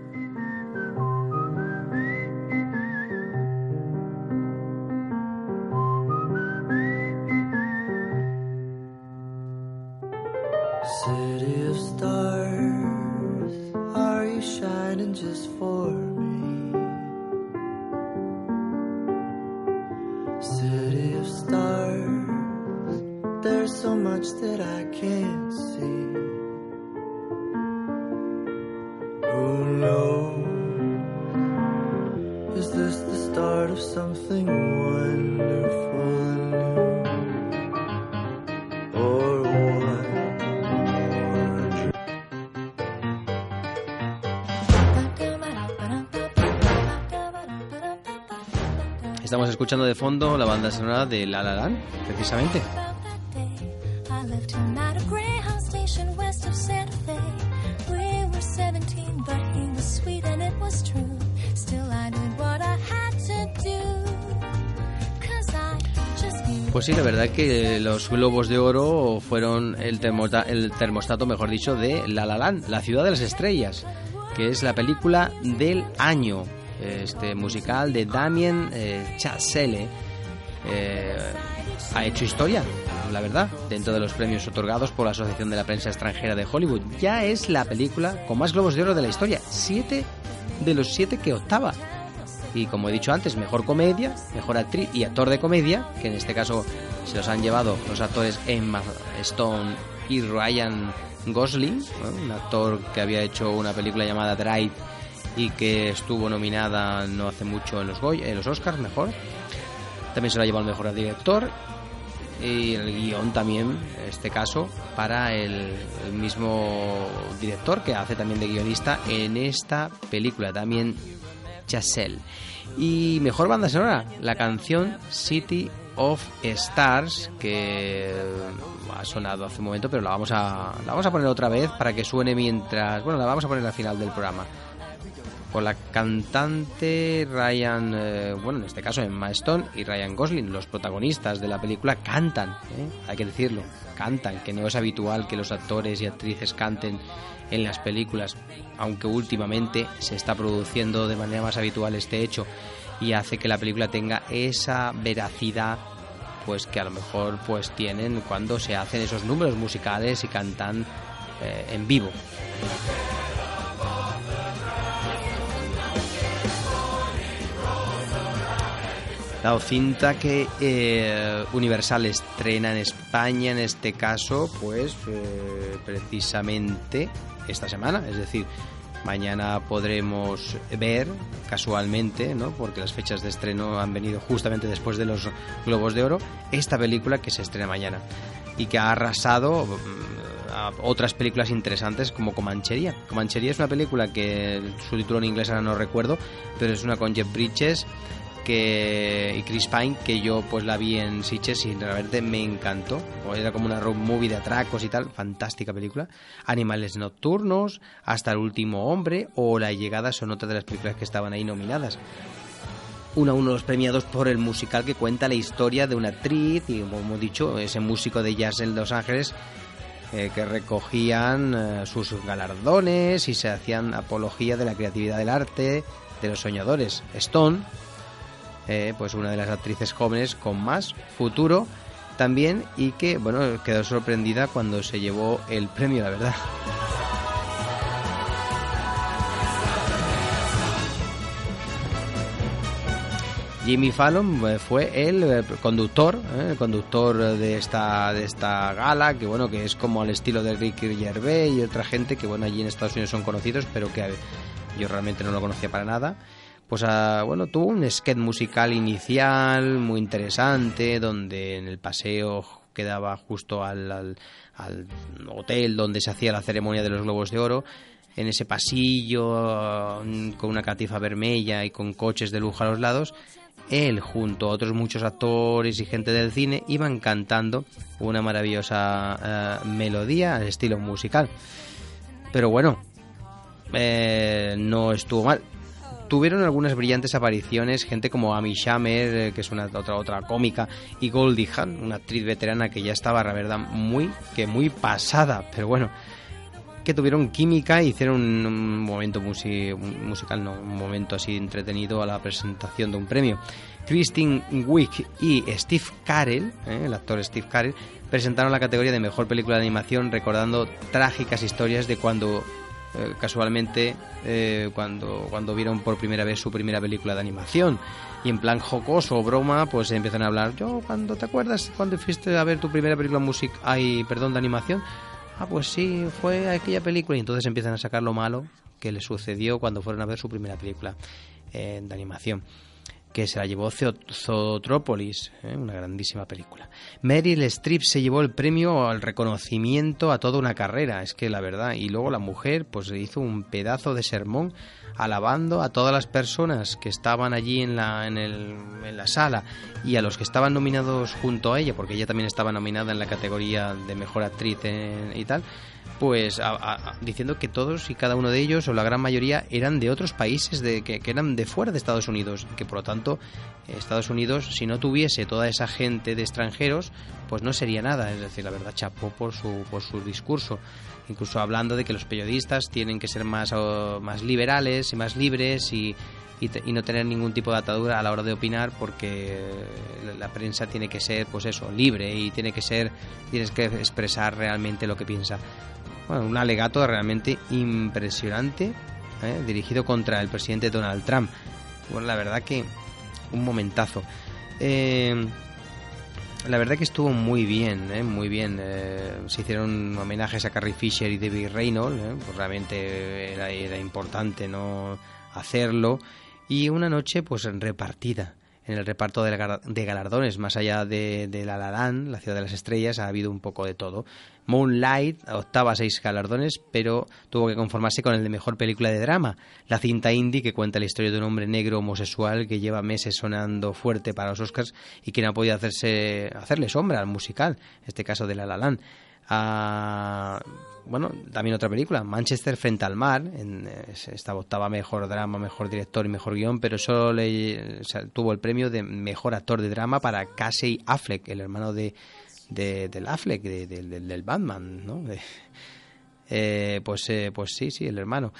Escuchando de fondo la banda sonora de La La Land, precisamente. I left him at a Greyhound station west of Santa Fe. We were 17, but he was sweet and it was true. Still, I did what I had to do. Cause I just knew. Pues sí, la verdad que los globos de oro fueron el, termota- el termostato, mejor dicho, de La La Land, La ciudad de las estrellas, que es la película del año, este musical de Damien eh, Chazelle. eh, ha hecho historia, la verdad, dentro de los premios otorgados por la Asociación de la Prensa Extranjera de Hollywood. Ya es la película con más globos de oro de la historia, siete de los siete que octava. Y como he dicho antes, mejor comedia, mejor actriz y actor de comedia, que en este caso se los han llevado los actores Emma Stone y Ryan Gosling, un actor que había hecho una película llamada Drive y que estuvo nominada no hace mucho en los Goya, en los Oscars, mejor. También se la llevó al mejor director y el guion también, en este caso, para el, el mismo director que hace también de guionista en esta película, también Chazelle. Y mejor banda sonora, la canción City of Stars, que ha sonado hace un momento, pero la vamos a, la vamos a poner otra vez para que suene mientras. Bueno, la vamos a poner al final del programa. Con la cantante Ryan, eh, bueno, en este caso Emma Stone y Ryan Gosling, los protagonistas de la película, cantan, ¿eh? hay que decirlo, cantan, que no es habitual que los actores y actrices canten en las películas, aunque últimamente se está produciendo de manera más habitual este hecho y hace que la película tenga esa veracidad pues que a lo mejor pues tienen cuando se hacen esos números musicales y cantan eh, en vivo. La cinta que eh, Universal estrena en España, en este caso, pues eh, precisamente esta semana, es decir, mañana podremos ver casualmente, ¿no? porque las fechas de estreno han venido justamente después de los Globos de Oro, esta película que se estrena mañana y que ha arrasado mm, a otras películas interesantes como Comanchería. Comanchería es una película que su título en inglés ahora no recuerdo, pero es una con Jeff Bridges que y Chris Pine que yo pues la vi en Sitges y verdad me encantó. Era como una road movie de atracos y tal fantástica película. Animales nocturnos hasta el último hombre o La llegada son otras de las películas que estaban ahí nominadas. Uno a uno de los premiados por el musical que cuenta la historia de una actriz y como hemos dicho ese músico de jazz en Los Ángeles eh, que recogían eh, sus galardones y se hacían apología de la creatividad del arte de los soñadores. Stone eh, pues una de las actrices jóvenes con más futuro también y que bueno quedó sorprendida cuando se llevó el premio la verdad. Jimmy Fallon eh, fue el eh, conductor, el conductor de esta de esta gala, que bueno que es como al estilo de Ricky Gervais y otra gente que bueno allí en Estados Unidos son conocidos, pero que yo realmente no lo conocía para nada pues ah, bueno, tuvo un sketch musical inicial muy interesante, donde en el paseo quedaba justo al, al, al, hotel donde se hacía la ceremonia de los globos de oro. En ese pasillo mm, con una catifa vermella y con coches de lujo a los lados, él junto a otros muchos actores y gente del cine iban cantando una maravillosa uh, melodía al estilo musical. Pero bueno, eh, no estuvo mal tuvieron algunas brillantes apariciones, gente como Amy Schumer, eh, que es una otra otra cómica, y Goldie Hawn, una actriz veterana que ya estaba, la verdad, muy que muy pasada, pero bueno, que tuvieron química e hicieron un momento musi musical, no, un momento así entretenido a la presentación de un premio. Christine Wick y Steve Carell, eh, el actor Steve Carell, presentaron la categoría de mejor película de animación recordando trágicas historias de cuando eh, casualmente eh, cuando, cuando vieron por primera vez su primera película de animación. Y en plan jocoso o broma, pues empiezan a hablar. Yo, cuando te acuerdas cuando fuiste a ver tu primera película music, ay, perdón, de animación? Ah, pues sí, fue aquella película. Y entonces empiezan a sacar lo malo que le sucedió cuando fueron a ver su primera película eh, de animación que se la llevó Zootrópolis, ¿eh? una grandísima película. Meryl Streep se llevó el premio al reconocimiento a toda una carrera, es que la verdad, y luego la mujer pues hizo un pedazo de sermón alabando a todas las personas que estaban allí en la, en, el, en la sala y a los que estaban nominados junto a ella, porque ella también estaba nominada en la categoría de mejor actriz en, y tal, pues a, diciendo que todos y cada uno de ellos, o la gran mayoría, eran de otros países, de, que, eran de fuera de Estados Unidos, y que por lo tanto Estados Unidos, si no tuviese toda esa gente de extranjeros, pues no sería nada. Es decir, la verdad, chapó por su, por su discurso. Incluso hablando de que los periodistas tienen que ser más, o, más liberales y más libres y, y, y, no tener ningún tipo de atadura a la hora de opinar porque la prensa tiene que ser pues eso libre y tiene que ser tienes que expresar realmente lo que piensa un alegato realmente impresionante ¿eh? dirigido contra el presidente Donald Trump. Bueno, la verdad que un momentazo. Eh, la verdad que estuvo muy bien, ¿eh? muy bien. Se hicieron homenajes a Carrie Fisher y David Reynolds, pues realmente era, era, importante no hacerlo y una noche pues repartida en el reparto de, galardones, más allá de, de La La Land, la ciudad de las estrellas, ha habido un poco de todo. Moonlight optaba seis galardones, pero tuvo que conformarse con el de mejor película de drama, la cinta indie que cuenta la historia de un hombre negro homosexual que lleva meses sonando fuerte para los Oscars y que no ha podido hacerse, hacerle sombra al musical, en este caso de La La Land. Ah, bueno, también otra película, Manchester frente al mar, en, eh, esta octava mejor drama, mejor director y mejor guion, pero solo le, o tuvo el premio de mejor actor de drama para Casey Affleck, el hermano de, de- del Affleck, de- de- del- Batman, ¿no? Eh, pues, eh, pues sí, sí, el hermano.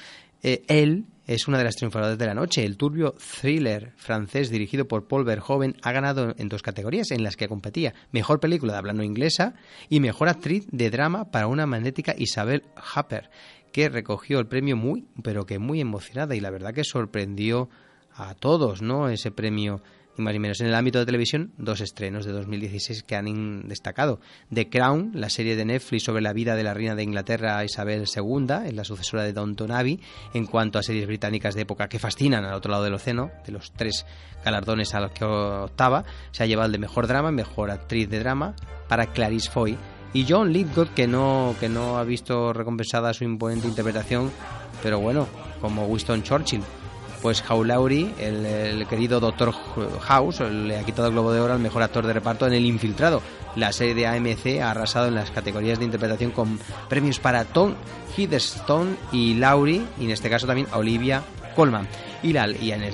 Eh, él es una de las triunfadoras de la noche. El turbio thriller francés dirigido por Paul Verhoeven ha ganado en dos categorías en las que competía Mejor película de habla no inglesa y Mejor actriz de drama para una magnética Isabel Happer, que recogió el premio muy, pero que muy emocionada y la verdad que sorprendió a todos, ¿no? Ese premio ni más ni menos. En el ámbito de televisión, dos estrenos de 2016 que han destacado. The Crown, la serie de Netflix sobre la vida de la reina de Inglaterra Isabel II, es la sucesora de Downton Abbey, en cuanto a series británicas de época que fascinan al otro lado del océano, de los tres galardones a los que optaba, se ha llevado el de mejor drama, mejor actriz de drama, para Clarice Foy. Y John Lithgow, que no, que no ha visto recompensada su imponente interpretación, pero bueno, como Winston Churchill. Pues Hugh Laurie, el, el querido Doctor House, le ha quitado el Globo de Oro al mejor actor de reparto en El Infiltrado. La serie de AMC ha arrasado en las categorías de interpretación con premios para Tom Hiddleston y Laurie, y en este caso también Olivia Colman. Y, la- eh,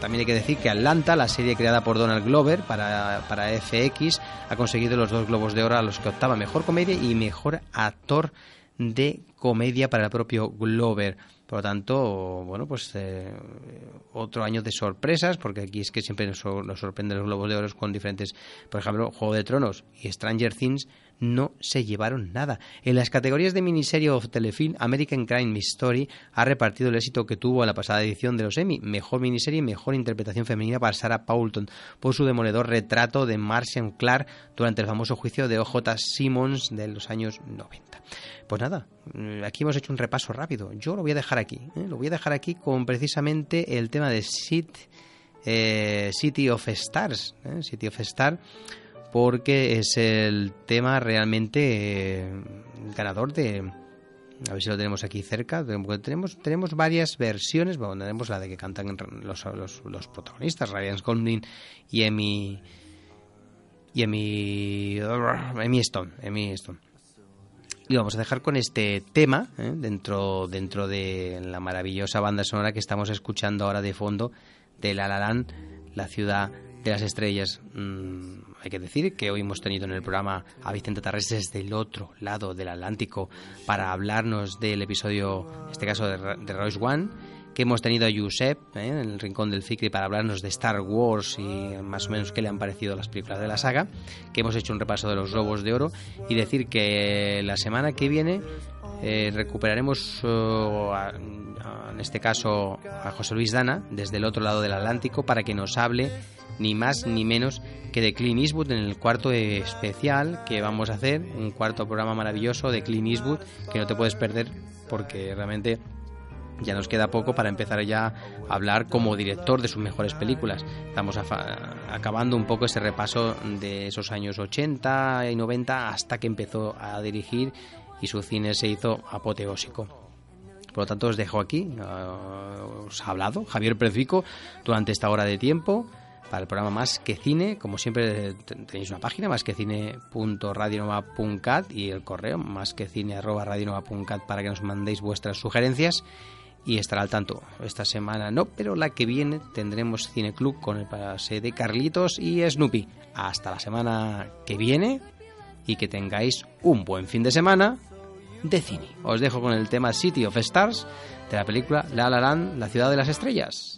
también hay que decir que Atlanta, la serie creada por Donald Glover para, para FX, ha conseguido los dos Globos de Oro a los que optaba Mejor Comedia y Mejor Actor de Comedia para el propio Glover. Por lo tanto, bueno, pues eh, otro año de sorpresas, porque aquí es que siempre nos, sor- nos sorprenden los Globos de Oro con diferentes, por ejemplo, Juego de Tronos y Stranger Things no se llevaron nada. En las categorías de miniserie o telefilm, American Crime Story ha repartido el éxito que tuvo en la pasada edición de los Emmy, mejor miniserie y mejor interpretación femenina para Sarah Paulton por su demoledor retrato de Martian Clark durante el famoso juicio de O.J. Simmons de los años 90. Pues nada, mm, aquí hemos hecho un repaso rápido. Yo lo voy a dejar aquí. ¿eh? Lo voy a dejar aquí con precisamente el tema de Sit, eh, City of Stars. ¿eh? City of Stars, porque es el tema realmente eh, ganador de. A ver si lo tenemos aquí cerca. Tenemos, tenemos varias versiones. Bueno, tenemos la de que cantan los, los, protagonistas, Ryan Gosling y Emmy. Y Emmy. Emmy Stone. Emmy Stone. Y vamos a dejar con este tema ¿eh? dentro, dentro de la maravillosa banda sonora que estamos escuchando ahora de fondo de La La la ciudad de las estrellas. Mm, hay que decir que hoy hemos tenido en el programa a Vicente Tarrés desde el otro lado del Atlántico para hablarnos del episodio, en este caso de, de Royce One que hemos tenido a Josep ¿eh? en el rincón del Ficri para hablarnos de Star Wars y más o menos qué le han parecido las películas de la saga, que hemos hecho un repaso de los Globos de Oro y decir que la semana que viene eh, recuperaremos eh, a- a- en este caso a José Luis Dana desde el otro lado del Atlántico para que nos hable ni más ni menos que de Clint Eastwood en el cuarto especial que vamos a hacer, un cuarto programa maravilloso de Clint Eastwood que no te puedes perder porque realmente ya nos queda poco para empezar ya a hablar como director de sus mejores películas. Estamos acabando un poco ese repaso de esos años 80 y 90 hasta que empezó a dirigir y su cine se hizo apoteósico. Por lo tanto, os dejo aquí. eh, os ha hablado Javier Prefico durante esta hora de tiempo para el programa Más que Cine. Como siempre, te- tenéis una página, más que cine.radionova.cat y el correo más que cine para que nos mandéis vuestras sugerencias y estará al tanto. Esta semana no, pero la que viene tendremos Cine Club con el pase de Carlitos y Snoopy. Hasta la semana que viene y que tengáis un buen fin de semana de cine. Os dejo con el tema City of Stars de la película La La Land, la ciudad de las estrellas.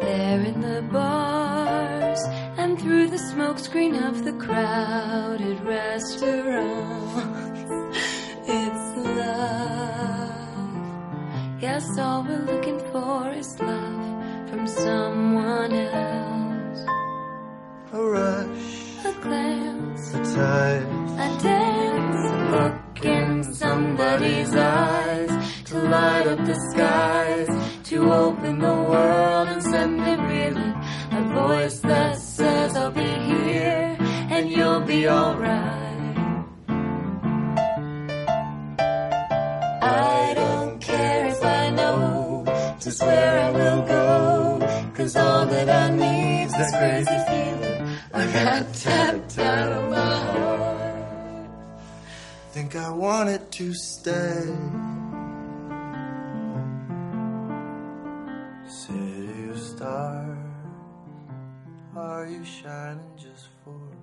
There in the bars and through the smokescreen of the crowd. for